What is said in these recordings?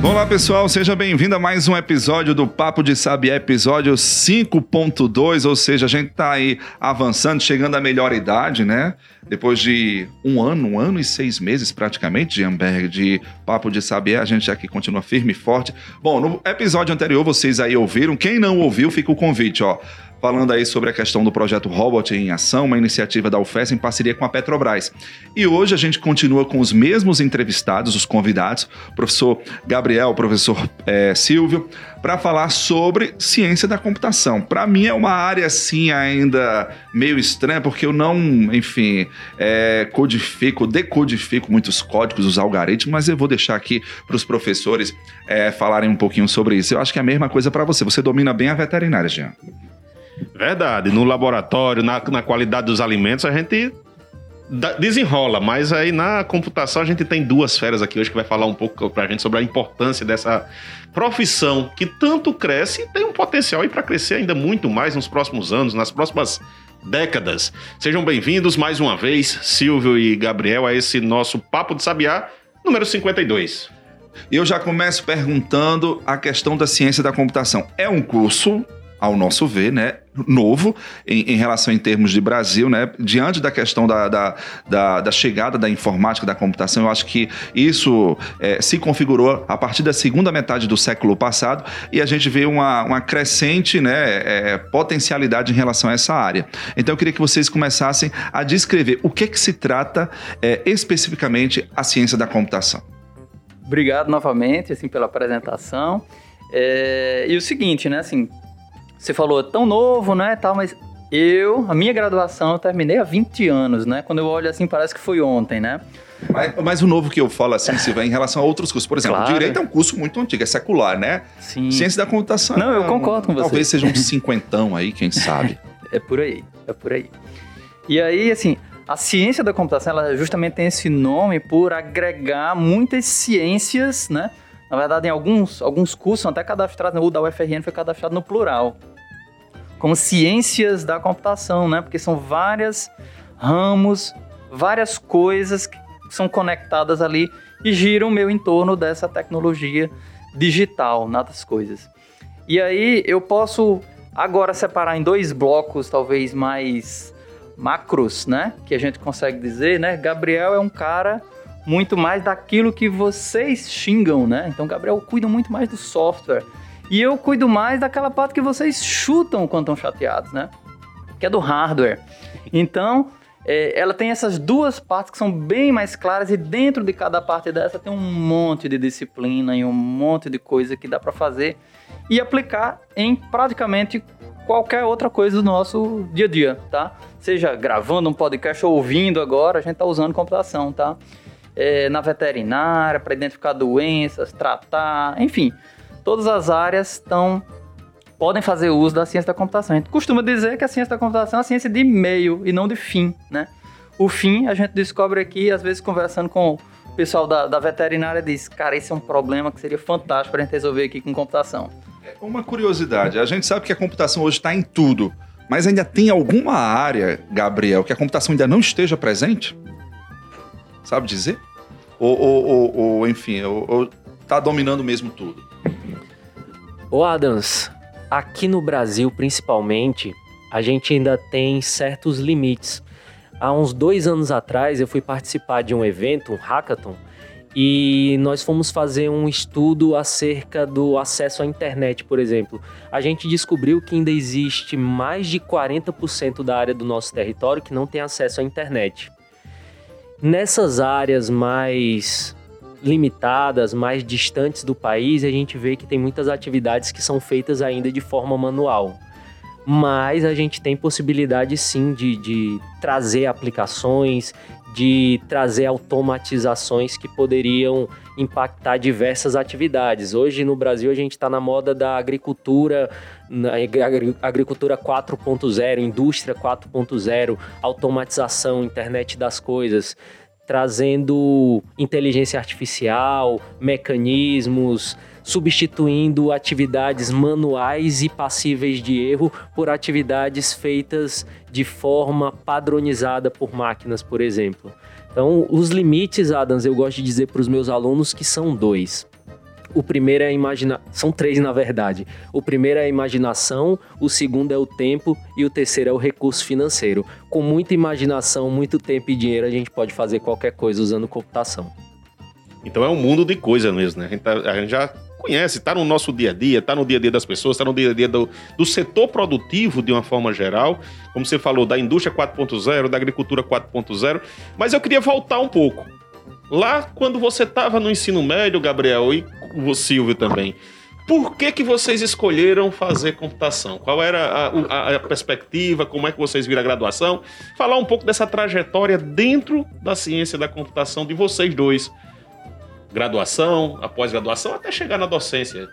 Olá pessoal, seja bem-vindo a mais um episódio do Papo de Sabiá, episódio 5.2, ou seja, a gente está aí avançando, chegando à melhor idade, né? Depois de um ano, um ano e seis meses praticamente, de Amberg, de Papo de Sabiá, a gente aqui continua firme e forte. Bom, no episódio anterior vocês aí ouviram, quem não ouviu, fica o convite, ó falando aí sobre a questão do projeto Robot em Ação, uma iniciativa da UFES em parceria com a Petrobras. E hoje a gente continua com os mesmos entrevistados, os convidados, professor Gabriel, professor é, Silvio, para falar sobre ciência da computação. Para mim é uma área assim ainda meio estranha, porque eu não, enfim, é, codifico, decodifico muitos códigos, os algoritmos, mas eu vou deixar aqui para os professores é, falarem um pouquinho sobre isso. Eu acho que é a mesma coisa para você. Você domina bem a veterinária, Jean. Verdade. No laboratório, na, na qualidade dos alimentos, a gente desenrola, mas aí na computação a gente tem duas férias aqui hoje que vai falar um pouco pra gente sobre a importância dessa profissão que tanto cresce e tem um potencial aí para crescer ainda muito mais nos próximos anos, nas próximas décadas. Sejam bem-vindos mais uma vez, Silvio e Gabriel, a esse nosso Papo de Sabiá número 52. Eu já começo perguntando a questão da ciência da computação. É um curso ao nosso ver, né, novo em, em, relação em termos de Brasil, né, diante da questão da, da, da, da chegada da informática, da computação, eu acho que isso é, se configurou a partir da segunda metade do século passado e a gente vê uma, uma crescente né, é, potencialidade em relação a essa área. Então eu queria que vocês começassem a descrever o que, que se trata é, especificamente a ciência da computação. Obrigado novamente assim, pela apresentação. É, e o seguinte, né, assim, você falou, tão novo, né, tal, mas eu, a minha graduação, eu terminei há 20 anos, né? Quando eu olho assim, parece que foi ontem, né? Mas, mas o novo que eu falo assim, se vai em relação a outros cursos. Por exemplo, claro. direito é um curso muito antigo, é secular, né? Sim. Ciência da computação. Não, eu concordo com você. Talvez seja um cinquentão aí, quem sabe. é por aí, é por aí. E aí, assim, a ciência da computação, ela justamente tem esse nome por agregar muitas ciências, né? Na verdade, em alguns, alguns cursos são até cadastrados, o da UFRN foi cadastrado no plural, como ciências da computação, né? Porque são várias ramos, várias coisas que são conectadas ali e giram meio em torno dessa tecnologia digital, nada coisas. E aí eu posso agora separar em dois blocos, talvez mais macros, né? Que a gente consegue dizer, né? Gabriel é um cara muito mais daquilo que vocês xingam, né? Então, Gabriel cuida muito mais do software. E eu cuido mais daquela parte que vocês chutam quando estão chateados, né? Que é do hardware. Então, é, ela tem essas duas partes que são bem mais claras e dentro de cada parte dessa tem um monte de disciplina e um monte de coisa que dá para fazer e aplicar em praticamente qualquer outra coisa do nosso dia a dia, tá? Seja gravando um podcast ou ouvindo agora, a gente tá usando computação, tá? É, na veterinária para identificar doenças, tratar, enfim, todas as áreas estão podem fazer uso da ciência da computação. A gente costuma dizer que a ciência da computação é a ciência de meio e não de fim, né? O fim a gente descobre aqui, às vezes conversando com o pessoal da, da veterinária, diz, cara, esse é um problema que seria fantástico para a gente resolver aqui com computação. É uma curiosidade, a gente sabe que a computação hoje está em tudo, mas ainda tem alguma área, Gabriel, que a computação ainda não esteja presente? Sabe dizer? Ou, ou, ou, ou enfim, ou, tá dominando mesmo tudo? Ô Adams, aqui no Brasil principalmente, a gente ainda tem certos limites. Há uns dois anos atrás eu fui participar de um evento, um hackathon, e nós fomos fazer um estudo acerca do acesso à internet, por exemplo. A gente descobriu que ainda existe mais de 40% da área do nosso território que não tem acesso à internet. Nessas áreas mais limitadas, mais distantes do país, a gente vê que tem muitas atividades que são feitas ainda de forma manual. Mas a gente tem possibilidade sim de, de trazer aplicações, de trazer automatizações que poderiam impactar diversas atividades. Hoje no Brasil a gente está na moda da agricultura, agricultura 4.0, indústria 4.0, automatização, internet das coisas. Trazendo inteligência artificial, mecanismos, substituindo atividades manuais e passíveis de erro por atividades feitas de forma padronizada por máquinas, por exemplo. Então, os limites, Adams, eu gosto de dizer para os meus alunos que são dois. O primeiro é a imaginação, são três na verdade. O primeiro é a imaginação, o segundo é o tempo e o terceiro é o recurso financeiro. Com muita imaginação, muito tempo e dinheiro, a gente pode fazer qualquer coisa usando computação. Então é um mundo de coisa mesmo, né? A gente, tá, a gente já conhece, está no nosso dia a dia, está no dia a dia das pessoas, está no dia a dia do, do, setor produtivo de uma forma geral, como você falou, da indústria 4.0, da agricultura 4.0. Mas eu queria voltar um pouco. Lá, quando você estava no ensino médio, Gabriel, e o Silvio também, por que, que vocês escolheram fazer computação? Qual era a, a, a, perspectiva? Como é que vocês viram a graduação? Falar um pouco dessa trajetória dentro da ciência da computação de vocês dois graduação, após graduação, até chegar na docência?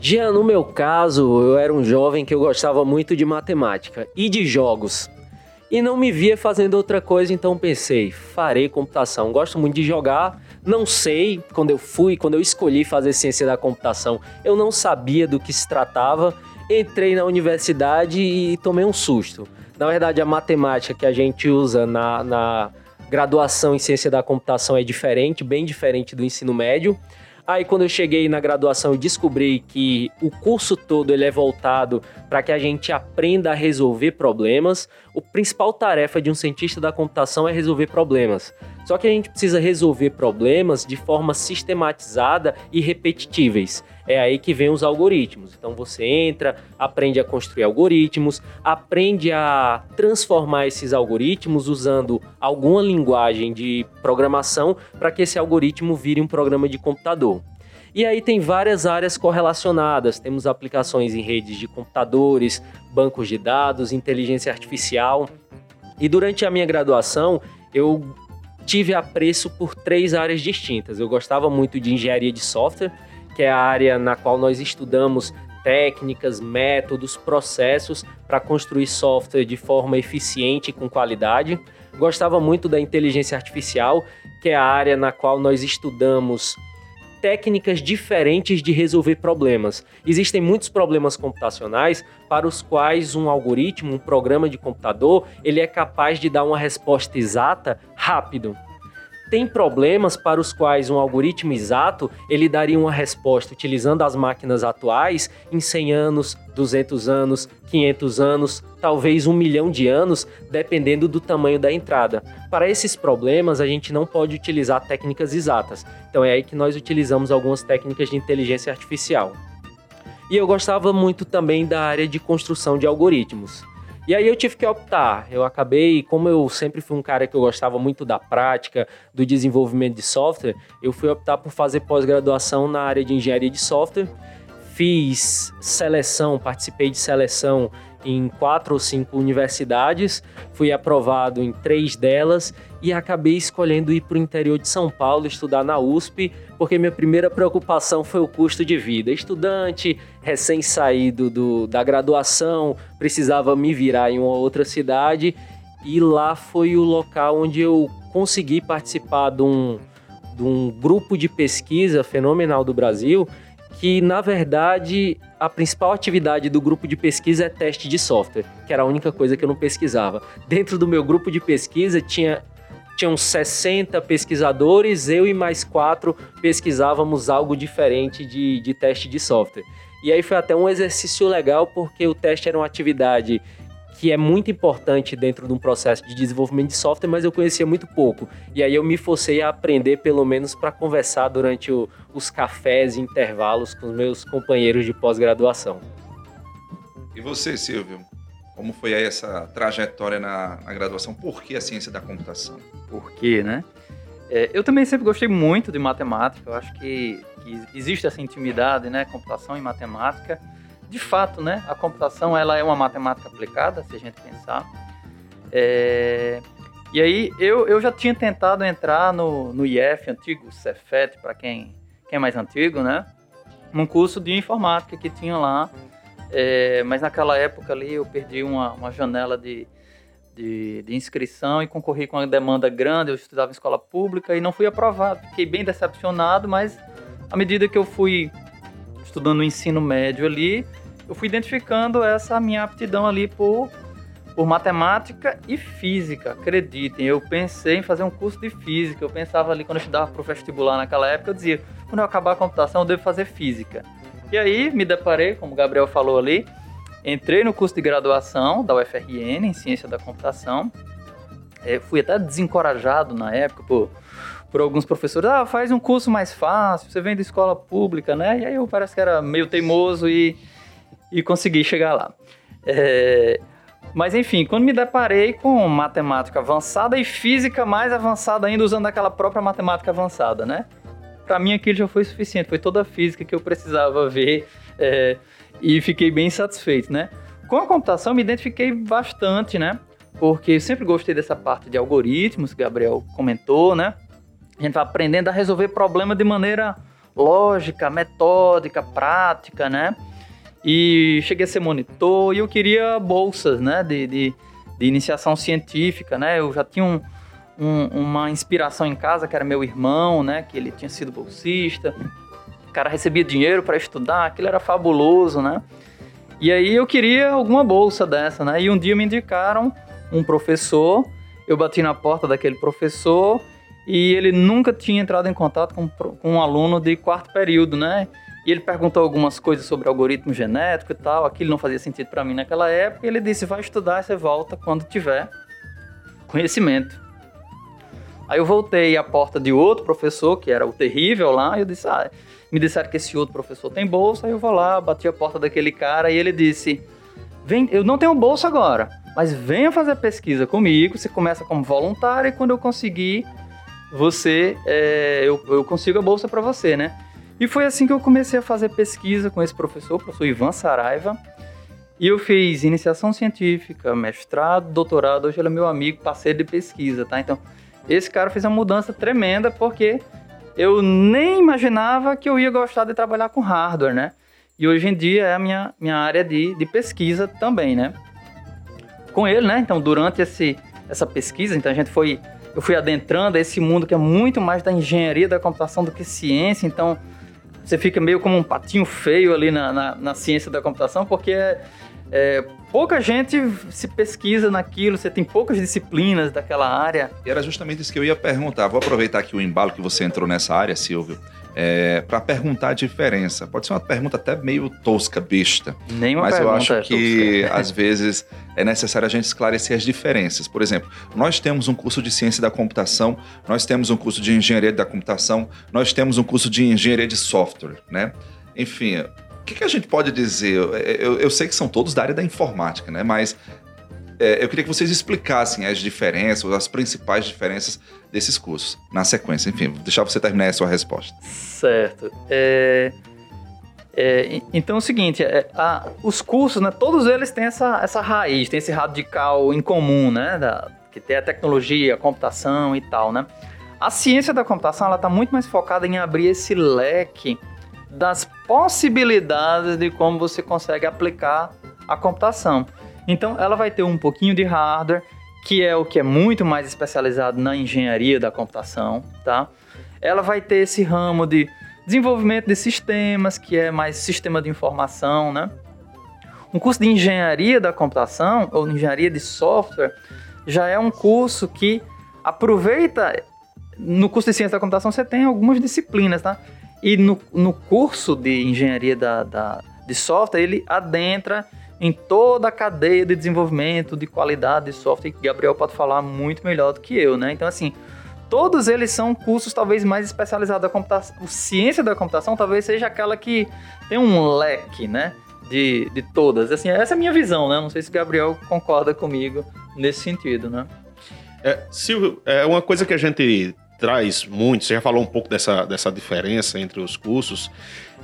Já no meu caso, eu era um jovem que eu gostava muito de matemática e de jogos. E não me via fazendo outra coisa, então pensei, farei computação. Gosto muito de jogar, não sei, quando eu fui, quando eu escolhi fazer ciência da computação, eu não sabia do que se tratava. Entrei na universidade e tomei um susto. Na verdade, a matemática que a gente usa na, na graduação em ciência da computação é diferente, bem diferente do ensino médio. Aí quando eu cheguei na graduação eu descobri que o curso todo ele é voltado para que a gente aprenda a resolver problemas. O principal tarefa de um cientista da computação é resolver problemas. Só que a gente precisa resolver problemas de forma sistematizada e repetitíveis é aí que vem os algoritmos. Então você entra, aprende a construir algoritmos, aprende a transformar esses algoritmos usando alguma linguagem de programação para que esse algoritmo vire um programa de computador. E aí tem várias áreas correlacionadas. Temos aplicações em redes de computadores, bancos de dados, inteligência artificial. E durante a minha graduação, eu tive apreço por três áreas distintas. Eu gostava muito de engenharia de software, que é a área na qual nós estudamos técnicas, métodos, processos para construir software de forma eficiente e com qualidade. Gostava muito da inteligência artificial, que é a área na qual nós estudamos técnicas diferentes de resolver problemas. Existem muitos problemas computacionais para os quais um algoritmo, um programa de computador, ele é capaz de dar uma resposta exata rápido tem problemas para os quais um algoritmo exato ele daria uma resposta utilizando as máquinas atuais em 100 anos, 200 anos, 500 anos, talvez um milhão de anos, dependendo do tamanho da entrada. Para esses problemas, a gente não pode utilizar técnicas exatas. Então é aí que nós utilizamos algumas técnicas de inteligência artificial. E eu gostava muito também da área de construção de algoritmos. E aí eu tive que optar. Eu acabei, como eu sempre fui um cara que eu gostava muito da prática, do desenvolvimento de software, eu fui optar por fazer pós-graduação na área de engenharia de software. Fiz seleção, participei de seleção em quatro ou cinco universidades, fui aprovado em três delas e acabei escolhendo ir para o interior de São Paulo estudar na USP, porque minha primeira preocupação foi o custo de vida. Estudante, recém-saído do, da graduação, precisava me virar em uma outra cidade e lá foi o local onde eu consegui participar de um, de um grupo de pesquisa fenomenal do Brasil que na verdade a principal atividade do grupo de pesquisa é teste de software, que era a única coisa que eu não pesquisava. Dentro do meu grupo de pesquisa tinha tinham 60 pesquisadores, eu e mais quatro pesquisávamos algo diferente de, de teste de software. E aí foi até um exercício legal, porque o teste era uma atividade que é muito importante dentro de um processo de desenvolvimento de software, mas eu conhecia muito pouco. E aí eu me forcei a aprender, pelo menos para conversar durante o, os cafés e intervalos com os meus companheiros de pós-graduação. E você, Silvio? Como foi aí essa trajetória na, na graduação? Por que a ciência da computação? Por quê, né? É, eu também sempre gostei muito de matemática. Eu acho que, que existe essa intimidade, né? Computação e matemática de fato, né, a computação ela é uma matemática aplicada, se a gente pensar. É... E aí eu, eu já tinha tentado entrar no, no IF, antigo Cefet, para quem, quem é mais antigo, né? Num curso de informática que tinha lá. É... mas naquela época ali eu perdi uma, uma janela de, de, de inscrição e concorri com uma demanda grande. Eu estudava em escola pública e não fui aprovado. Fiquei bem decepcionado, mas à medida que eu fui estudando o ensino médio ali, eu fui identificando essa minha aptidão ali por, por matemática e física. Acreditem, eu pensei em fazer um curso de física. Eu pensava ali, quando eu estudava para o vestibular naquela época, eu dizia, quando eu acabar a computação, eu devo fazer física. E aí me deparei, como o Gabriel falou ali, entrei no curso de graduação da UFRN em Ciência da Computação. É, fui até desencorajado na época por, por alguns professores. Ah, faz um curso mais fácil, você vem da escola pública, né? E aí eu parece que era meio teimoso e, e consegui chegar lá. É, mas enfim, quando me deparei com matemática avançada e física mais avançada ainda, usando aquela própria matemática avançada, né? para mim aquilo já foi suficiente, foi toda a física que eu precisava ver é, e fiquei bem satisfeito, né? Com a computação me identifiquei bastante, né? Porque eu sempre gostei dessa parte de algoritmos, Gabriel comentou, né? A gente vai aprendendo a resolver problemas de maneira lógica, metódica, prática, né? E cheguei a ser monitor e eu queria bolsas, né? De, de, de iniciação científica, né? Eu já tinha um, um, uma inspiração em casa, que era meu irmão, né? Que ele tinha sido bolsista. O cara recebia dinheiro para estudar, aquilo era fabuloso, né? E aí eu queria alguma bolsa dessa, né? E um dia me indicaram um professor, eu bati na porta daquele professor e ele nunca tinha entrado em contato com, com um aluno de quarto período, né? E ele perguntou algumas coisas sobre algoritmo genético e tal, aquilo não fazia sentido para mim naquela época, e ele disse: vai estudar você volta quando tiver conhecimento. Aí eu voltei à porta de outro professor, que era o terrível lá, e eu disse: Ah, me disseram que esse outro professor tem bolsa. Aí eu vou lá, bati a porta daquele cara e ele disse: Vem, eu não tenho bolsa agora, mas venha fazer pesquisa comigo. Você começa como voluntário e quando eu conseguir, você, é, eu, eu consigo a bolsa para você, né? E foi assim que eu comecei a fazer pesquisa com esse professor, o professor Ivan Saraiva. E eu fiz iniciação científica, mestrado, doutorado. Hoje ele é meu amigo, parceiro de pesquisa, tá? Então, esse cara fez uma mudança tremenda porque eu nem imaginava que eu ia gostar de trabalhar com hardware, né? E hoje em dia é a minha, minha área de, de pesquisa também, né? Com ele, né? Então, durante esse, essa pesquisa, então a gente foi... Eu fui adentrando esse mundo que é muito mais da engenharia da computação do que ciência, então você fica meio como um patinho feio ali na, na, na ciência da computação, porque é, é, pouca gente se pesquisa naquilo, você tem poucas disciplinas daquela área. E era justamente isso que eu ia perguntar. Vou aproveitar aqui o embalo que você entrou nessa área, Silvio. É, para perguntar a diferença. Pode ser uma pergunta até meio tosca, besta. Nenhuma mas eu acho é que às vezes é necessário a gente esclarecer as diferenças. Por exemplo, nós temos um curso de ciência da computação, nós temos um curso de engenharia da computação, nós temos um curso de engenharia de software, né? Enfim, que, que a gente pode dizer? Eu, eu, sei que são todos da área da informática, né? Mas é, eu queria que vocês explicassem as diferenças, as principais diferenças desses cursos na sequência. Enfim, vou deixar você terminar a sua resposta. Certo. É, é, então é o seguinte, é, a, os cursos, né, todos eles têm essa, essa raiz, tem esse radical em comum, né? Da, que tem a tecnologia, a computação e tal, né? A ciência da computação ela está muito mais focada em abrir esse leque das possibilidades de como você consegue aplicar a computação. Então, ela vai ter um pouquinho de hardware, que é o que é muito mais especializado na engenharia da computação, tá? Ela vai ter esse ramo de desenvolvimento de sistemas, que é mais sistema de informação, né? Um curso de engenharia da computação ou engenharia de software já é um curso que aproveita no curso de ciência da computação você tem algumas disciplinas, tá? E no, no curso de engenharia da, da, de software, ele adentra em toda a cadeia de desenvolvimento, de qualidade de software, que Gabriel pode falar muito melhor do que eu, né? Então, assim, todos eles são cursos talvez mais especializados da computação. Ciência da computação talvez seja aquela que tem um leque, né? De, de todas. Assim, essa é a minha visão, né? Não sei se o Gabriel concorda comigo nesse sentido, né? É, Silvio, é uma coisa que a gente traz muito, você já falou um pouco dessa, dessa diferença entre os cursos,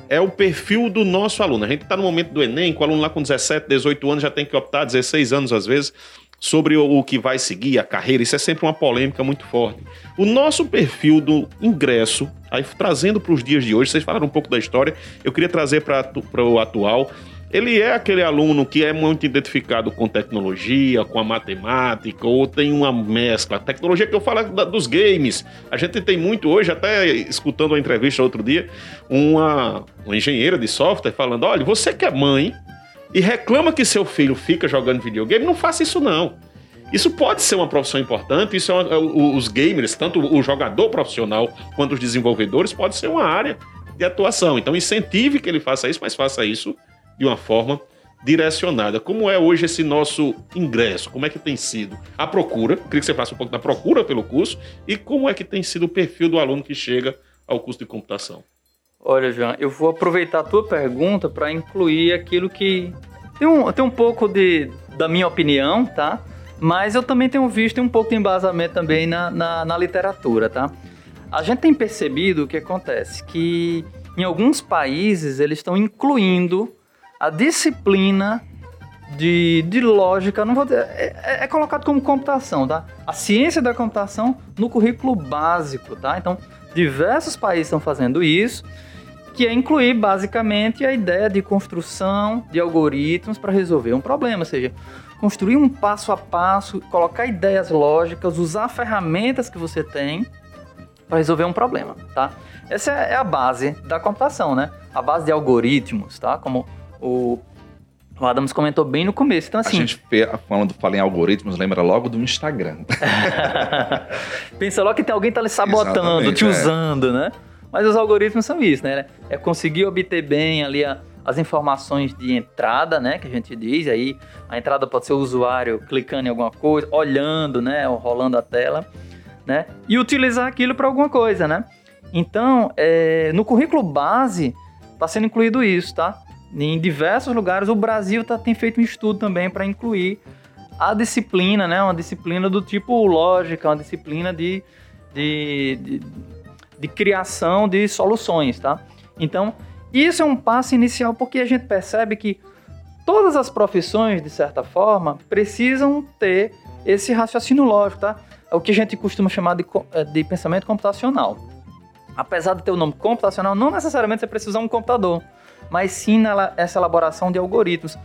é o perfil do nosso aluno. A gente está no momento do Enem, com o aluno lá com 17, 18 anos já tem que optar, 16 anos às vezes, sobre o, que vai seguir, a carreira. Isso é sempre uma polêmica muito forte. O nosso perfil do ingresso, aí trazendo para os dias de hoje, vocês falaram um pouco da história, eu queria trazer para o atual. Ele é aquele aluno que é muito identificado com tecnologia, com a matemática, ou tem uma mescla. Tecnologia que eu falo é da, dos games. A gente tem muito hoje, até escutando uma entrevista outro dia, uma, uma engenheira de software falando: olha, você que é mãe e reclama que seu filho fica jogando videogame, não faça isso não. Isso pode ser uma profissão importante, isso é uma, os gamers, tanto o jogador profissional quanto os desenvolvedores, pode ser uma área de atuação. Então incentive que ele faça isso, mas faça isso de uma forma direcionada. Como é hoje esse nosso ingresso? Como é que tem sido a procura? Queria que você faça um pouco da procura pelo curso e como é que tem sido o perfil do aluno que chega ao curso de computação. Olha, João, eu vou aproveitar a tua pergunta para incluir aquilo que tem um, tem um pouco de, da minha opinião, tá? Mas eu também tenho visto um pouco de embasamento também na, na, na literatura, tá? A gente tem percebido o que acontece, que em alguns países eles estão incluindo a disciplina de, de lógica, não vou dizer, é, é, é, colocado como computação, tá? A ciência da computação no currículo básico, tá? Então, diversos países estão fazendo isso, que é incluir basicamente a ideia de construção de algoritmos para resolver um problema, ou seja, construir um passo a passo, colocar ideias lógicas, usar ferramentas que você tem para resolver um problema, tá? Essa é a base da computação, né? A base de algoritmos, tá? Como o, o Adams comentou bem no começo. Então, assim. A gente, quando fala em algoritmos, lembra logo do Instagram. Pensa logo que tem alguém que tá lhe sabotando, Exatamente, te é. usando, né? Mas os algoritmos são isso, né? É conseguir obter bem ali a, as informações de entrada, né? Que a gente diz. Aí a entrada pode ser o usuário clicando em alguma coisa, olhando, né? Ou rolando a tela, né? E utilizar aquilo para alguma coisa, né? Então, é, no currículo base, está sendo incluído isso, tá? Em diversos lugares, o Brasil tá, tem feito um estudo também para incluir a disciplina, né? Uma disciplina do tipo lógica, uma disciplina de, de, de, de criação de soluções, tá? Então, isso é um passo inicial porque a gente percebe que todas as profissões, de certa forma, precisam ter esse raciocínio lógico, tá? É o que a gente costuma chamar de, é, de pensamento computacional. Apesar de ter o nome computacional, não necessariamente você precisa usar um computador mas sim nessa elaboração de algoritmos.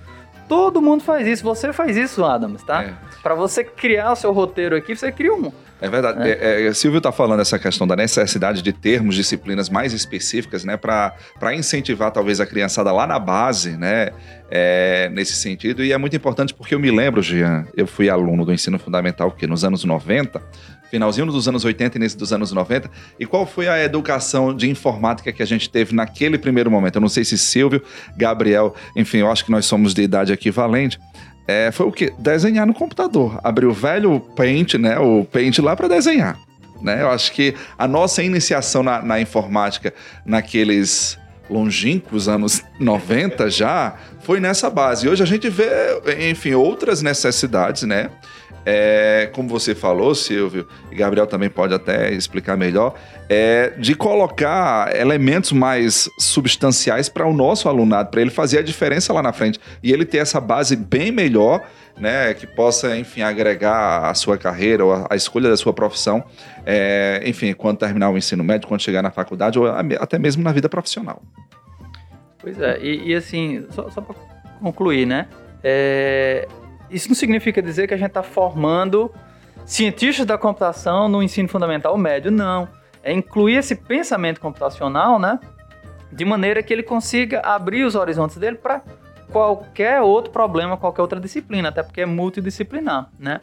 Todo mundo faz isso. Você faz isso, Adams, tá? É. Para você criar o seu roteiro aqui, você cria um. É verdade. É. É, é Silvio está falando essa questão da necessidade de termos disciplinas mais específicas, né, para incentivar talvez a criançada lá na base, né, é, nesse sentido. E é muito importante porque eu me lembro, Jean, eu fui aluno do ensino fundamental que nos anos 90, finalzinho dos anos 80 e início dos anos 90. E qual foi a educação de informática que a gente teve naquele primeiro momento? Eu não sei se Silvio, Gabriel, enfim, eu acho que nós somos de idade equivalente. É, foi o quê? Desenhar no computador. Abrir o velho Paint, né? O Paint lá para desenhar. Né? Eu acho que a nossa iniciação na, na informática naqueles longínquos anos 90 já foi nessa base. E hoje a gente vê, enfim, outras necessidades, né? É, como você falou, Silvio, e Gabriel também pode até explicar melhor, é de colocar elementos mais substanciais para o nosso alunado, para ele fazer a diferença lá na frente e ele ter essa base bem melhor, né, que possa, enfim, agregar a sua carreira ou a, a escolha da sua profissão, é, enfim, quando terminar o ensino médio, quando chegar na faculdade ou até mesmo na vida profissional. Pois é, e, e assim, só, só para concluir, né? É, isso não significa dizer que a gente está formando cientistas da computação no ensino fundamental médio, não. É incluir esse pensamento computacional, né? De maneira que ele consiga abrir os horizontes dele para qualquer outro problema, qualquer outra disciplina, até porque é multidisciplinar, né?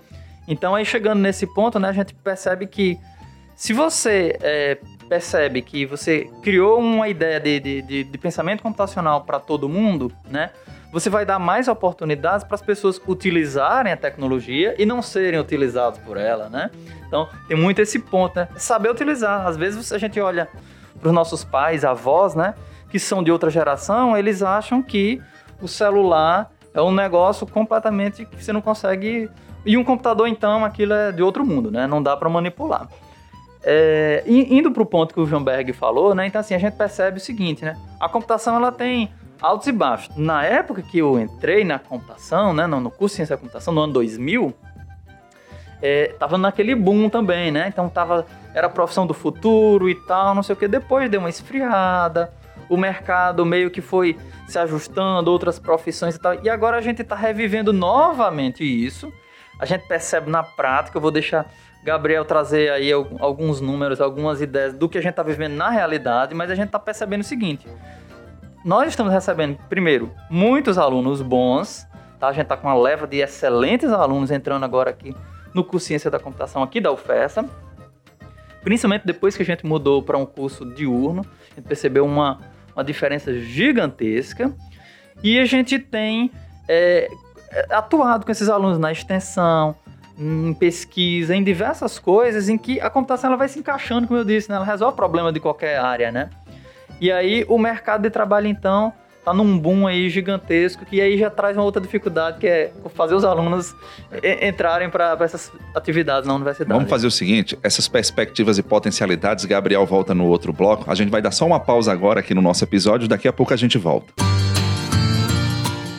Então aí chegando nesse ponto, né, a gente percebe que se você é, percebe que você criou uma ideia de, de, de, de pensamento computacional para todo mundo, né? Você vai dar mais oportunidades para as pessoas utilizarem a tecnologia e não serem utilizados por ela, né? Então, tem muito esse ponto, né? Saber utilizar. Às vezes a gente olha para os nossos pais, avós, né? Que são de outra geração, eles acham que o celular é um negócio completamente que você não consegue. E um computador, então, aquilo é de outro mundo, né? Não dá para manipular. É, indo para o ponto que o João Berg falou, né? Então, assim, a gente percebe o seguinte, né? A computação, ela tem altos e baixos. Na época que eu entrei na computação, né, no, curso de ciência da computação, no ano 2000, é, tava naquele boom também, né? Então tava, era a profissão do futuro e tal, não sei o que. Depois deu uma esfriada, o mercado meio que foi se ajustando, outras profissões e tal. E agora a gente está revivendo novamente isso. A gente percebe na prática, eu vou deixar Gabriel trazer aí alguns números, algumas ideias do que a gente está vivendo na realidade, mas a gente está percebendo o seguinte: nós estamos recebendo, primeiro, muitos alunos bons, tá? A gente está com uma leva de excelentes alunos entrando agora aqui no curso Ciência da Computação aqui da UFESA. Principalmente depois que a gente mudou para um curso diurno, a gente percebeu uma, uma diferença gigantesca. E a gente tem é, atuado com esses alunos na extensão, em pesquisa, em diversas coisas em que a computação ela vai se encaixando, como eu disse, né? ela resolve o problema de qualquer área, né? E aí o mercado de trabalho então tá num boom aí gigantesco que aí já traz uma outra dificuldade que é fazer os alunos entrarem para essas atividades na universidade. Vamos fazer o seguinte, essas perspectivas e potencialidades, Gabriel volta no outro bloco. A gente vai dar só uma pausa agora aqui no nosso episódio, daqui a pouco a gente volta.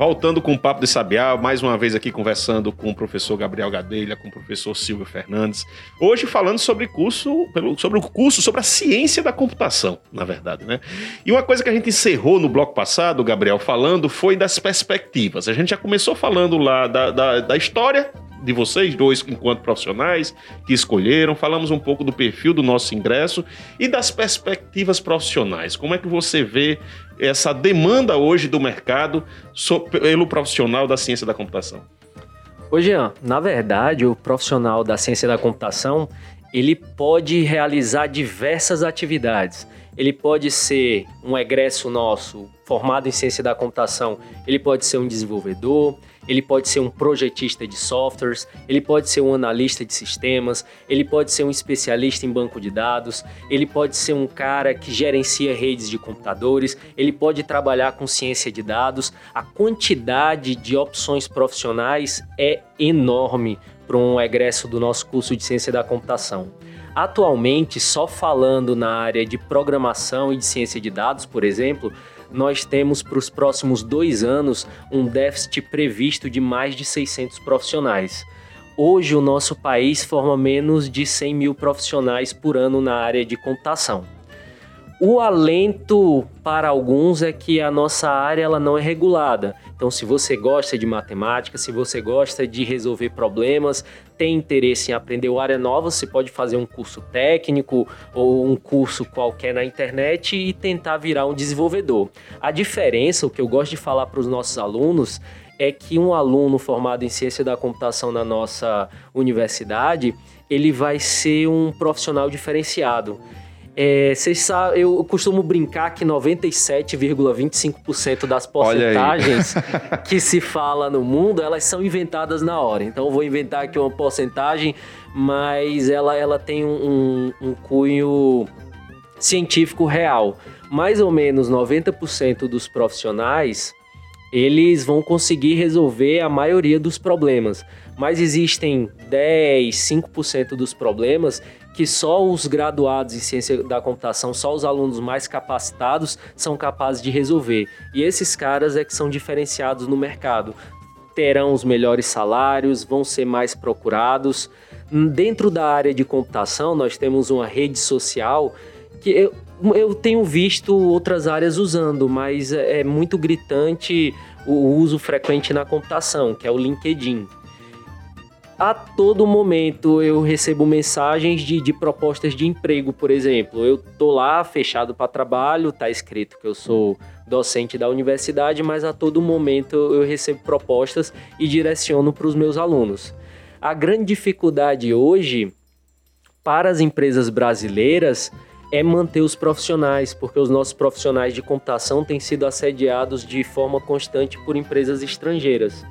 Voltando com o Papo de Sabiá, mais uma vez aqui conversando com o professor Gabriel Gadelha, com o professor Silvio Fernandes. Hoje falando sobre curso, sobre o curso, sobre a ciência da computação, na verdade, né? E uma coisa que a gente encerrou no bloco passado, Gabriel, falando, foi das perspectivas. A gente já começou falando lá da, da, da história de vocês dois enquanto profissionais que escolheram, falamos um pouco do perfil do nosso ingresso e das perspectivas profissionais. Como é que você vê essa demanda hoje do mercado pelo profissional da ciência da computação? Ô Jean, na verdade, o profissional da ciência da computação, ele pode realizar diversas atividades. Ele pode ser um egresso nosso formado em ciência da computação, ele pode ser um desenvolvedor, ele pode ser um projetista de softwares, ele pode ser um analista de sistemas, ele pode ser um especialista em banco de dados, ele pode ser um cara que gerencia redes de computadores, ele pode trabalhar com ciência de dados. A quantidade de opções profissionais é enorme para um egresso do nosso curso de ciência da computação. Atualmente, só falando na área de programação e de ciência de dados, por exemplo, nós temos para os próximos dois anos um déficit previsto de mais de 600 profissionais. Hoje, o nosso país forma menos de 100 mil profissionais por ano na área de computação. O alento para alguns é que a nossa área ela não é regulada. Então, se você gosta de matemática, se você gosta de resolver problemas, tem interesse em aprender área nova, você pode fazer um curso técnico ou um curso qualquer na internet e tentar virar um desenvolvedor. A diferença, o que eu gosto de falar para os nossos alunos, é que um aluno formado em ciência da computação na nossa universidade, ele vai ser um profissional diferenciado. É, vocês sabem, eu costumo brincar que 97,25% das porcentagens que se fala no mundo, elas são inventadas na hora. Então eu vou inventar aqui uma porcentagem, mas ela, ela tem um, um cunho científico real. Mais ou menos 90% dos profissionais, eles vão conseguir resolver a maioria dos problemas. Mas existem 10, 5% dos problemas que só os graduados em ciência da computação, só os alunos mais capacitados são capazes de resolver. E esses caras é que são diferenciados no mercado. Terão os melhores salários, vão ser mais procurados. Dentro da área de computação, nós temos uma rede social que eu, eu tenho visto outras áreas usando, mas é, é muito gritante o uso frequente na computação, que é o LinkedIn a todo momento eu recebo mensagens de, de propostas de emprego, por exemplo. Eu tô lá fechado para trabalho, tá escrito que eu sou docente da universidade, mas a todo momento eu recebo propostas e direciono para os meus alunos. A grande dificuldade hoje para as empresas brasileiras é manter os profissionais, porque os nossos profissionais de computação têm sido assediados de forma constante por empresas estrangeiras.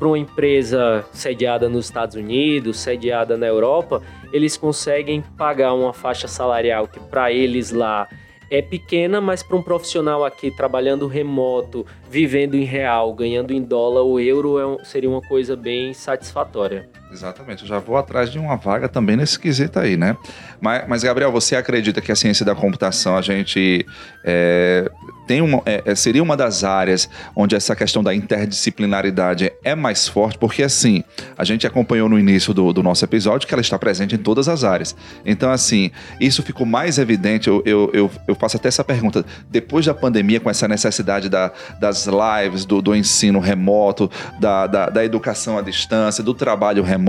Para uma empresa sediada nos Estados Unidos, sediada na Europa, eles conseguem pagar uma faixa salarial que para eles lá é pequena, mas para um profissional aqui trabalhando remoto, vivendo em real, ganhando em dólar ou euro, é um, seria uma coisa bem satisfatória. Exatamente, eu já vou atrás de uma vaga também nesse quesito aí, né? Mas, mas Gabriel, você acredita que a ciência da computação a gente é, tem uma, é, é, seria uma das áreas onde essa questão da interdisciplinaridade é mais forte? Porque assim, a gente acompanhou no início do, do nosso episódio que ela está presente em todas as áreas. Então, assim, isso ficou mais evidente. Eu, eu, eu, eu faço até essa pergunta. Depois da pandemia, com essa necessidade da, das lives, do, do ensino remoto, da, da, da educação à distância, do trabalho remoto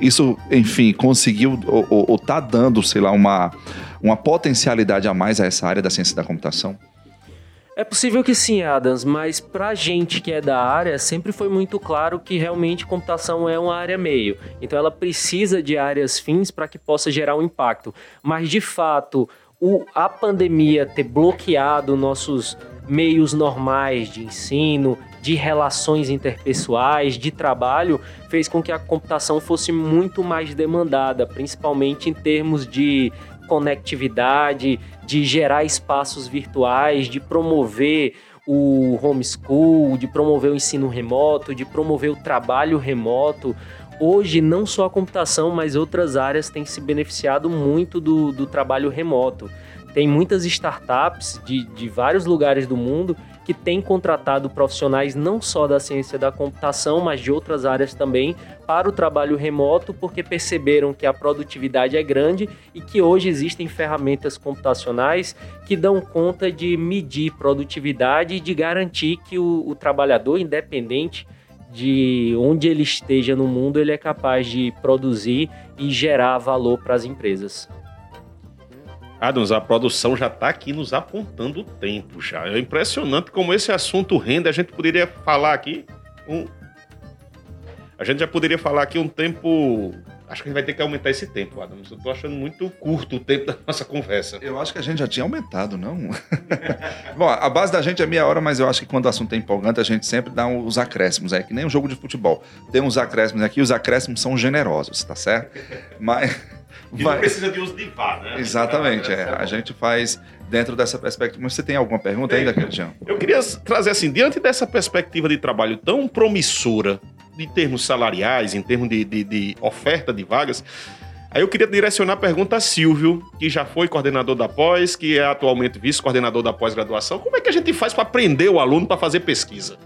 Isso, enfim, conseguiu ou está dando, sei lá, uma, uma potencialidade a mais a essa área da ciência da computação? É possível que sim, Adams, mas pra gente que é da área, sempre foi muito claro que realmente computação é uma área meio. Então ela precisa de áreas fins para que possa gerar um impacto. Mas de fato, o, a pandemia ter bloqueado nossos meios normais de ensino, de relações interpessoais, de trabalho, fez com que a computação fosse muito mais demandada, principalmente em termos de conectividade, de gerar espaços virtuais, de promover o homeschool, de promover o ensino remoto, de promover o trabalho remoto. Hoje, não só a computação, mas outras áreas têm se beneficiado muito do, do trabalho remoto. Tem muitas startups de, de vários lugares do mundo que têm contratado profissionais não só da ciência da computação, mas de outras áreas também para o trabalho remoto, porque perceberam que a produtividade é grande e que hoje existem ferramentas computacionais que dão conta de medir produtividade e de garantir que o, o trabalhador, independente de onde ele esteja no mundo, ele é capaz de produzir e gerar valor para as empresas. Adams, a produção já está aqui nos apontando o tempo já. É impressionante como esse assunto rende. A gente poderia falar aqui um... A gente já poderia falar aqui um tempo... Acho que a gente vai ter que aumentar esse tempo, Adams. Eu tô achando muito curto o tempo da nossa conversa. Eu acho que a gente já tinha aumentado, não? Bom, a base da gente é meia hora, mas eu acho que quando o assunto é empolgante, a gente sempre dá os acréscimos. É que nem um jogo de futebol. Tem uns acréscimos aqui, os acréscimos são generosos, tá certo? Mas... E não precisa de uso de VAR, né? Exatamente, é. A gente faz dentro dessa perspectiva. Mas você tem alguma pergunta ainda, Cristiano? Eu queria trazer assim, diante dessa perspectiva de trabalho tão promissora, em termos salariais, em termos de, de, de oferta de vagas, Aí eu queria direcionar a pergunta a Silvio, que já foi coordenador da pós, que é atualmente vice-coordenador da pós-graduação. Como é que a gente faz para aprender o aluno para fazer pesquisa?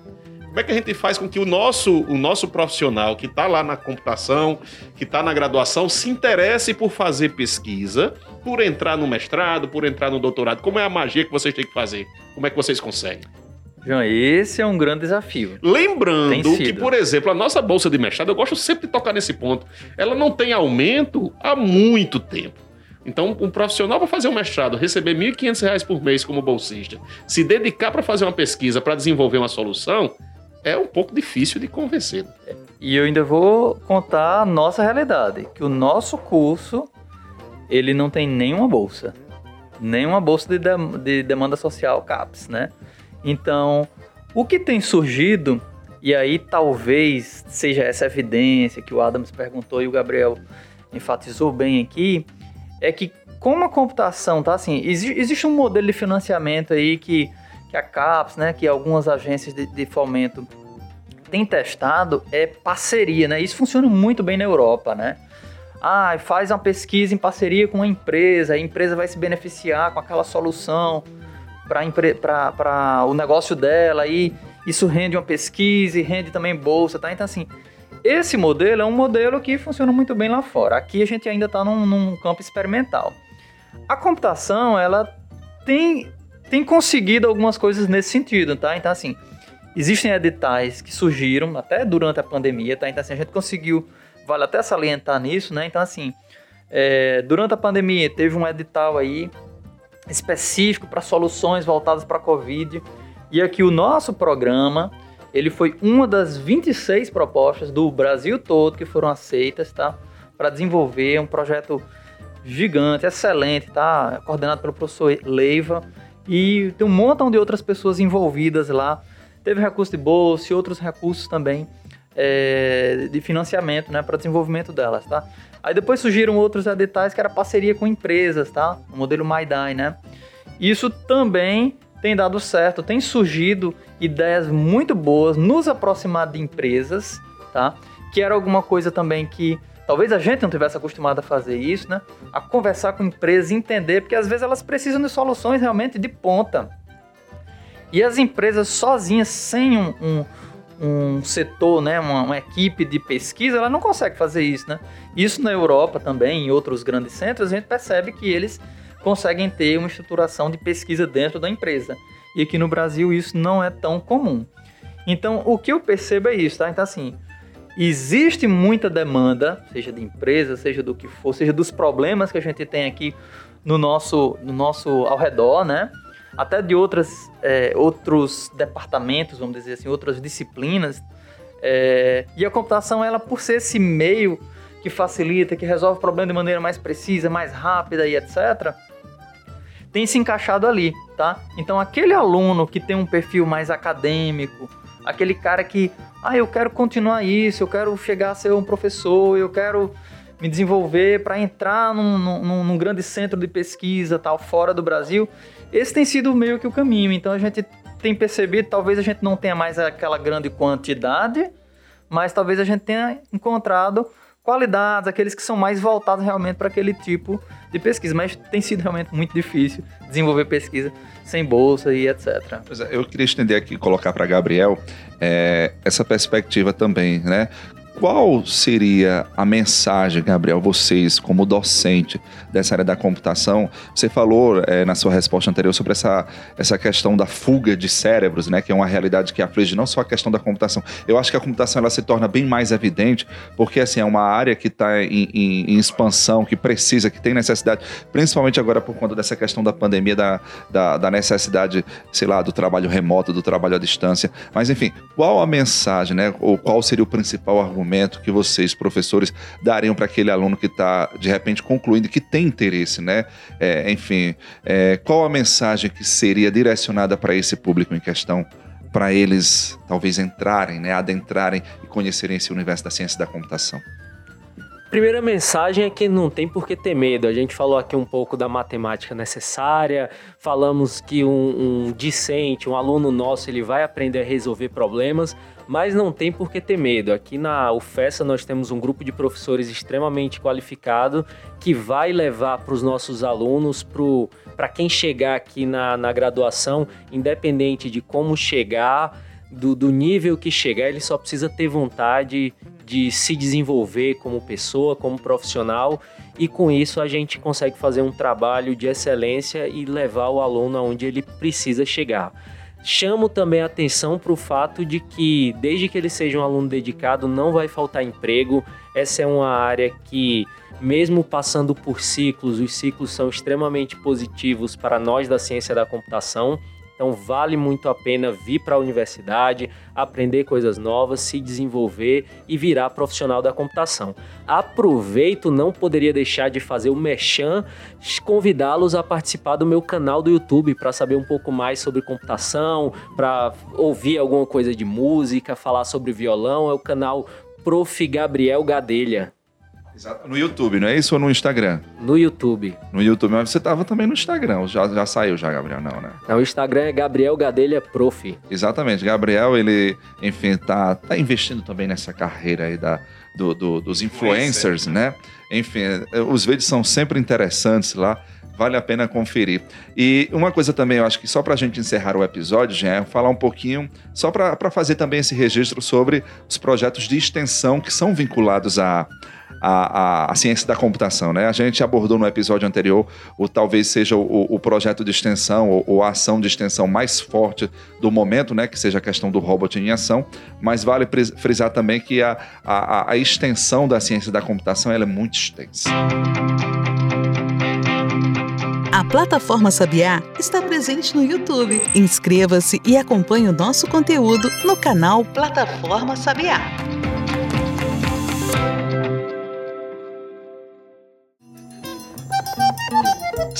Como é que a gente faz com que o nosso, o nosso profissional que está lá na computação, que está na graduação, se interesse por fazer pesquisa, por entrar no mestrado, por entrar no doutorado? Como é a magia que vocês têm que fazer? Como é que vocês conseguem? João, esse é um grande desafio. Lembrando que, por exemplo, a nossa bolsa de mestrado, eu gosto sempre de tocar nesse ponto, ela não tem aumento há muito tempo. Então, um profissional para fazer um mestrado, receber R$ 1.500 por mês como bolsista, se dedicar para fazer uma pesquisa, para desenvolver uma solução, é um pouco difícil de convencer. E eu ainda vou contar a nossa realidade, que o nosso curso ele não tem nenhuma bolsa, nenhuma bolsa de, de, de demanda social CAPES, né? Então, o que tem surgido e aí talvez seja essa evidência que o Adams perguntou e o Gabriel enfatizou bem aqui, é que como a computação tá assim, existe um modelo de financiamento aí que que a CAPES, né, que algumas agências de, de fomento têm testado é parceria, né? Isso funciona muito bem na Europa, né? Ah, faz uma pesquisa em parceria com uma empresa, a empresa vai se beneficiar com aquela solução para o negócio dela e isso rende uma pesquisa e rende também bolsa, tá? Então, assim, esse modelo é um modelo que funciona muito bem lá fora. Aqui a gente ainda está num, num campo experimental. A computação, ela tem tem conseguido algumas coisas nesse sentido, tá? Então, assim, existem editais que surgiram até durante a pandemia, tá? Então, assim, a gente conseguiu, vale até salientar nisso, né? Então, assim, é, durante a pandemia teve um edital aí específico para soluções voltadas para a Covid. E aqui o nosso programa, ele foi uma das 26 propostas do Brasil todo que foram aceitas, tá? Para desenvolver um projeto gigante, excelente, tá? Coordenado pelo professor Leiva e tem um montão de outras pessoas envolvidas lá. Teve recurso de bolsa e outros recursos também é, de financiamento, né, para desenvolvimento delas, tá? Aí depois surgiram outros editais que era parceria com empresas, tá? O modelo MyDai, né? Isso também tem dado certo, tem surgido ideias muito boas, nos aproximar de empresas, tá? Que era alguma coisa também que talvez a gente não tivesse acostumado a fazer isso, né? A conversar com empresas, entender, porque às vezes elas precisam de soluções realmente de ponta. E as empresas sozinhas, sem um, um, um setor, né, uma, uma, equipe de pesquisa, ela não consegue fazer isso, né? Isso na Europa também, em outros grandes centros, a gente percebe que eles conseguem ter uma estruturação de pesquisa dentro da empresa. E aqui no Brasil isso não é tão comum. Então, o que eu percebo é isso, tá? Então, assim, existe muita demanda, seja de empresa, seja do que for, seja dos problemas que a gente tem aqui no nosso, no nosso ao redor, né? Até de outras, é, outros departamentos, vamos dizer assim, outras disciplinas. É, e a computação, ela por ser esse meio que facilita, que resolve o problema de maneira mais precisa, mais rápida e etc., tem se encaixado ali, tá? Então aquele aluno que tem um perfil mais acadêmico, aquele cara que, ah, eu quero continuar isso, eu quero chegar a ser um professor, eu quero me desenvolver para entrar num, num, num, grande centro de pesquisa tal fora do Brasil, esse tem sido meio que o caminho. Então a gente tem percebido, talvez a gente não tenha mais aquela grande quantidade, mas talvez a gente tenha encontrado qualidades, aqueles que são mais voltados realmente para aquele tipo de pesquisa. Mas tem sido realmente muito difícil desenvolver pesquisa sem bolsa e etc. É, eu queria estender aqui, colocar para Gabriel é, essa perspectiva também, né? Qual seria a mensagem, Gabriel, vocês como docente dessa área da computação? Você falou é, na sua resposta anterior sobre essa, essa questão da fuga de cérebros, né, que é uma realidade que aflige não só a questão da computação. Eu acho que a computação ela se torna bem mais evidente porque assim é uma área que está em, em, em, expansão, que precisa, que tem necessidade, principalmente agora por conta dessa questão da pandemia, da, da, da necessidade, sei lá, do trabalho remoto, do trabalho à distância. Mas enfim, qual a mensagem, né, ou qual seria o principal argumento? Argumento que vocês, professores, dariam para aquele aluno que está, de repente, concluindo, que tem interesse, né? É, enfim, é, qual a mensagem que seria direcionada para esse público em questão? Para eles, talvez, entrarem, né, adentrarem e conhecerem esse universo da ciência da computação? Primeira mensagem é que não tem por que ter medo. A gente falou aqui um pouco da matemática necessária, falamos que um, um discente, um aluno nosso, ele vai aprender a resolver problemas, mas não tem por que ter medo. Aqui na UFESA nós temos um grupo de professores extremamente qualificado que vai levar para os nossos alunos, para quem chegar aqui na, na graduação, independente de como chegar, do, do nível que chegar, ele só precisa ter vontade de se desenvolver como pessoa, como profissional, e com isso a gente consegue fazer um trabalho de excelência e levar o aluno aonde ele precisa chegar. Chamo também atenção para o fato de que, desde que ele seja um aluno dedicado, não vai faltar emprego. Essa é uma área que, mesmo passando por ciclos, os ciclos são extremamente positivos para nós da ciência da computação. Então vale muito a pena vir para a universidade, aprender coisas novas, se desenvolver e virar profissional da computação. Aproveito, não poderia deixar de fazer o merchan, convidá-los a participar do meu canal do YouTube para saber um pouco mais sobre computação, para ouvir alguma coisa de música, falar sobre violão. É o canal Prof. Gabriel Gadelha. Exato. No YouTube, não é isso ou no Instagram? No YouTube. No YouTube, mas você estava também no Instagram, já, já saiu já, Gabriel, não, né? Não, o Instagram é Gabriel Gadelha Prof. Exatamente, Gabriel, ele, enfim, tá, tá investindo também nessa carreira aí da, do, do dos influencers, né? Enfim, os vídeos são sempre interessantes lá, vale a pena conferir. E uma coisa também, eu acho que só para a gente encerrar o episódio, já é falar um pouquinho, só para fazer também esse registro sobre os projetos de extensão que são vinculados a a, a, a, ciência da computação. Né? A gente abordou no episódio anterior o talvez seja o, o projeto de extensão ou, ou, a ação de extensão mais forte do momento, né? que seja a questão do robot em ação, mas vale frisar também que a, a, a extensão da ciência da computação ela é muito extensa. A plataforma Sabiá está presente no YouTube. Inscreva-se e acompanhe o nosso conteúdo no canal Plataforma Sabiá.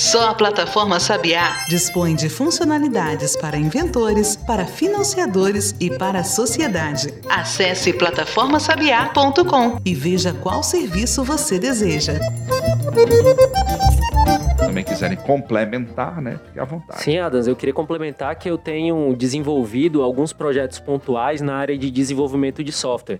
Só a plataforma Sabiá dispõe de funcionalidades para inventores, para financiadores e para a sociedade. Acesse plataformasabiá.com e veja qual serviço você deseja. Também quiserem complementar, né? Fique à vontade. Sim, Adams, eu queria complementar que eu tenho desenvolvido alguns projetos pontuais na área de desenvolvimento de software.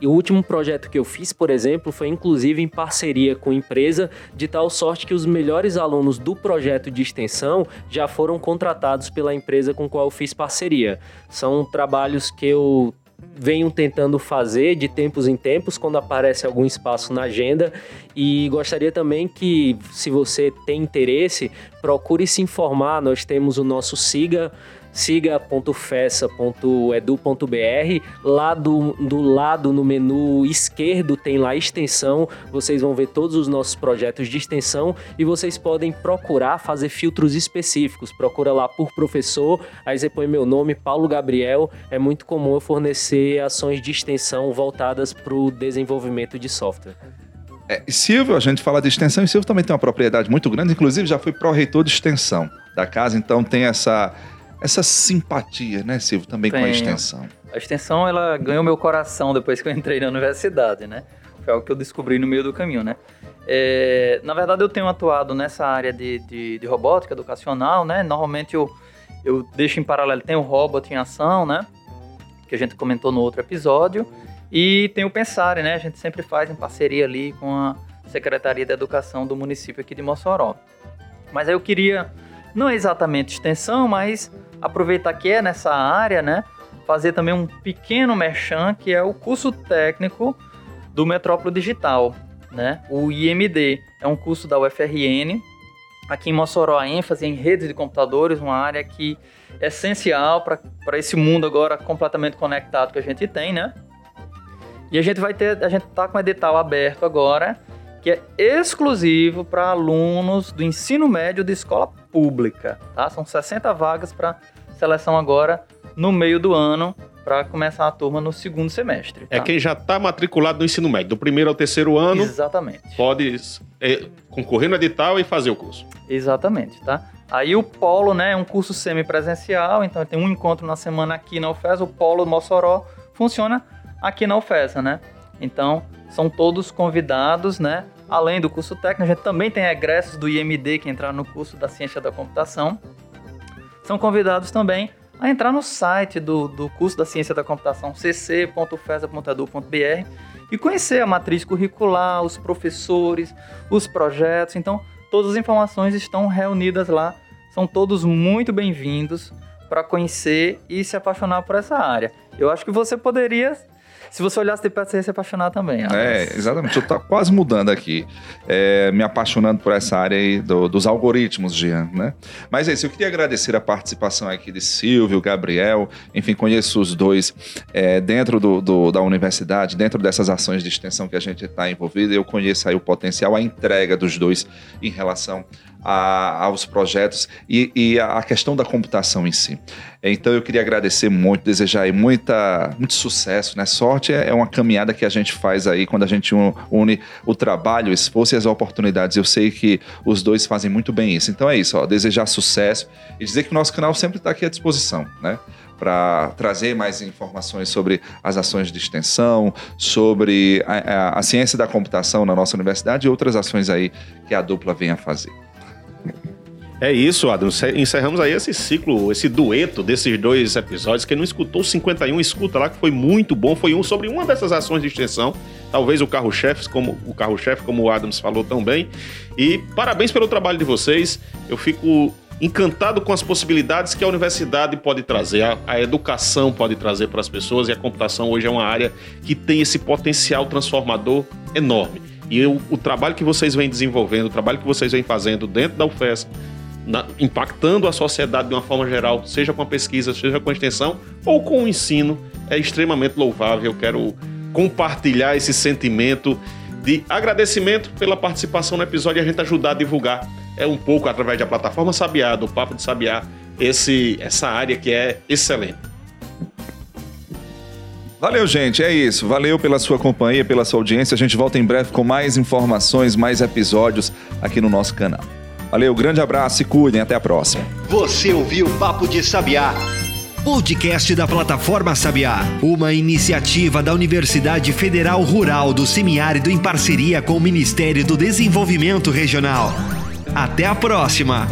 E o último projeto que eu fiz, por exemplo, foi inclusive em parceria com empresa, de tal sorte que os melhores alunos do projeto de extensão já foram contratados pela empresa com qual eu fiz parceria. São trabalhos que eu venho tentando fazer de tempos em tempos quando aparece algum espaço na agenda. E gostaria também que se você tem interesse procure se informar. Nós temos o nosso siga siga.fessa.edu.br. Lá do, do lado no menu esquerdo tem lá extensão. Vocês vão ver todos os nossos projetos de extensão e vocês podem procurar fazer filtros específicos. Procura lá por professor, aí você põe meu nome, Paulo Gabriel. É muito comum eu fornecer ações de extensão voltadas para o desenvolvimento de software. É, Silvio, a gente fala de extensão e Silvio também tem uma propriedade muito grande, inclusive já foi pró-reitor de extensão da casa, então tem essa essa simpatia, né, Silvio, também Tenho. com a extensão. A extensão, ela ganhou meu coração depois que eu entrei na universidade, né? Foi algo que eu descobri no meio do caminho, né? É, na verdade, eu tenho atuado nessa área de, de, de, robótica educacional, né? Normalmente eu, eu deixo em paralelo, tem o Robot em Ação, né? Que a gente comentou no outro episódio. E tem o Pensare, né? A gente sempre faz em parceria ali com a Secretaria de Educação do município aqui de Mossoró. Mas aí eu queria, não é exatamente extensão, mas aproveitar que é nessa área, né? Fazer também um pequeno merchan, que é o curso técnico do Metrópole Digital, né? O IMD. É um curso da UFRN. Aqui em Mossoró, a ênfase em redes de computadores, uma área que é essencial para esse mundo agora completamente conectado que a gente tem, né? E a gente vai ter, a gente tá com o edital aberto agora, que é exclusivo para alunos do ensino médio de escola pública, tá? São 60 vagas para seleção agora no meio do ano para começar a turma no segundo semestre. É tá? É quem já está matriculado no ensino médio, do primeiro ao terceiro ano. Exatamente. Pode é, concorrer no edital e fazer o curso. Exatamente, tá? Aí o polo, né, é um curso semipresencial, então tem um encontro na semana aqui na UFES, o polo Mossoró funciona aqui na UFES, né? Então, são todos convidados, né? Além do curso técnico, a gente também tem egressos do IMD que entraram no curso da Ciência da Computação são convidados também a entrar no site do, do curso da Ciência da Computação, cc.fesa.edu.br, e conhecer a matriz curricular, os professores, os projetos. Então, todas as informações estão reunidas lá. São todos muito bem-vindos para conhecer e se apaixonar por essa área. Eu acho que você poderia se você olhasse de perto, você ia se apaixonar também. É, exatamente. Eu tô quase mudando aqui, é, me apaixonando por essa área aí do, dos algoritmos, Jean, né? Mas é isso, eu queria agradecer a participação aqui de Silvio, Gabriel, enfim, conheço os dois é, dentro do, do, da universidade, dentro dessas ações de extensão que a gente está envolvido, eu conheço aí o potencial, a entrega dos dois em relação a, aos projetos e, e, a questão da computação em si. Então eu queria agradecer muito, desejar aí muita, muito sucesso, né? Sorte é, é uma caminhada que a gente faz aí quando a gente une o trabalho, o esforço e as oportunidades. Eu sei que os dois fazem muito bem isso. Então é isso, ó, desejar sucesso e dizer que o nosso canal sempre está aqui à disposição, né? para trazer mais informações sobre as ações de extensão, sobre a, a, a, ciência da computação na nossa universidade e outras ações aí que a dupla vem a fazer. É isso, Adam. Encerramos aí esse ciclo, esse dueto desses dois episódios. Quem não escutou 51, escuta lá, que foi muito bom. Foi um sobre uma dessas ações de extensão. Talvez o carro-chefe, como o carro-chefe, como o Adams falou tão bem. E parabéns pelo trabalho de vocês. Eu fico encantado com as possibilidades que a universidade pode trazer, a, a educação pode trazer para as pessoas. E a computação hoje é uma área que tem esse potencial transformador enorme. E o, o trabalho que vocês vêm desenvolvendo, o trabalho que vocês vêm fazendo dentro da UFES, na, impactando a sociedade de uma forma geral, seja com a pesquisa, seja com a extensão ou com o ensino, é extremamente louvável. Eu quero compartilhar esse sentimento de agradecimento pela participação no episódio e a gente ajudar a divulgar é um pouco através da plataforma Sabiá, do Papo de Sabiá, esse, essa área que é excelente. Valeu, gente. É isso. Valeu pela sua companhia, pela sua audiência. A gente volta em breve com mais informações, mais episódios aqui no nosso canal. Valeu, grande abraço e cuidem. Até a próxima. Você ouviu Papo de Sabiá. Podcast da plataforma Sabiá, uma iniciativa da Universidade Federal Rural do Semiárido em parceria com o Ministério do Desenvolvimento Regional. Até a próxima!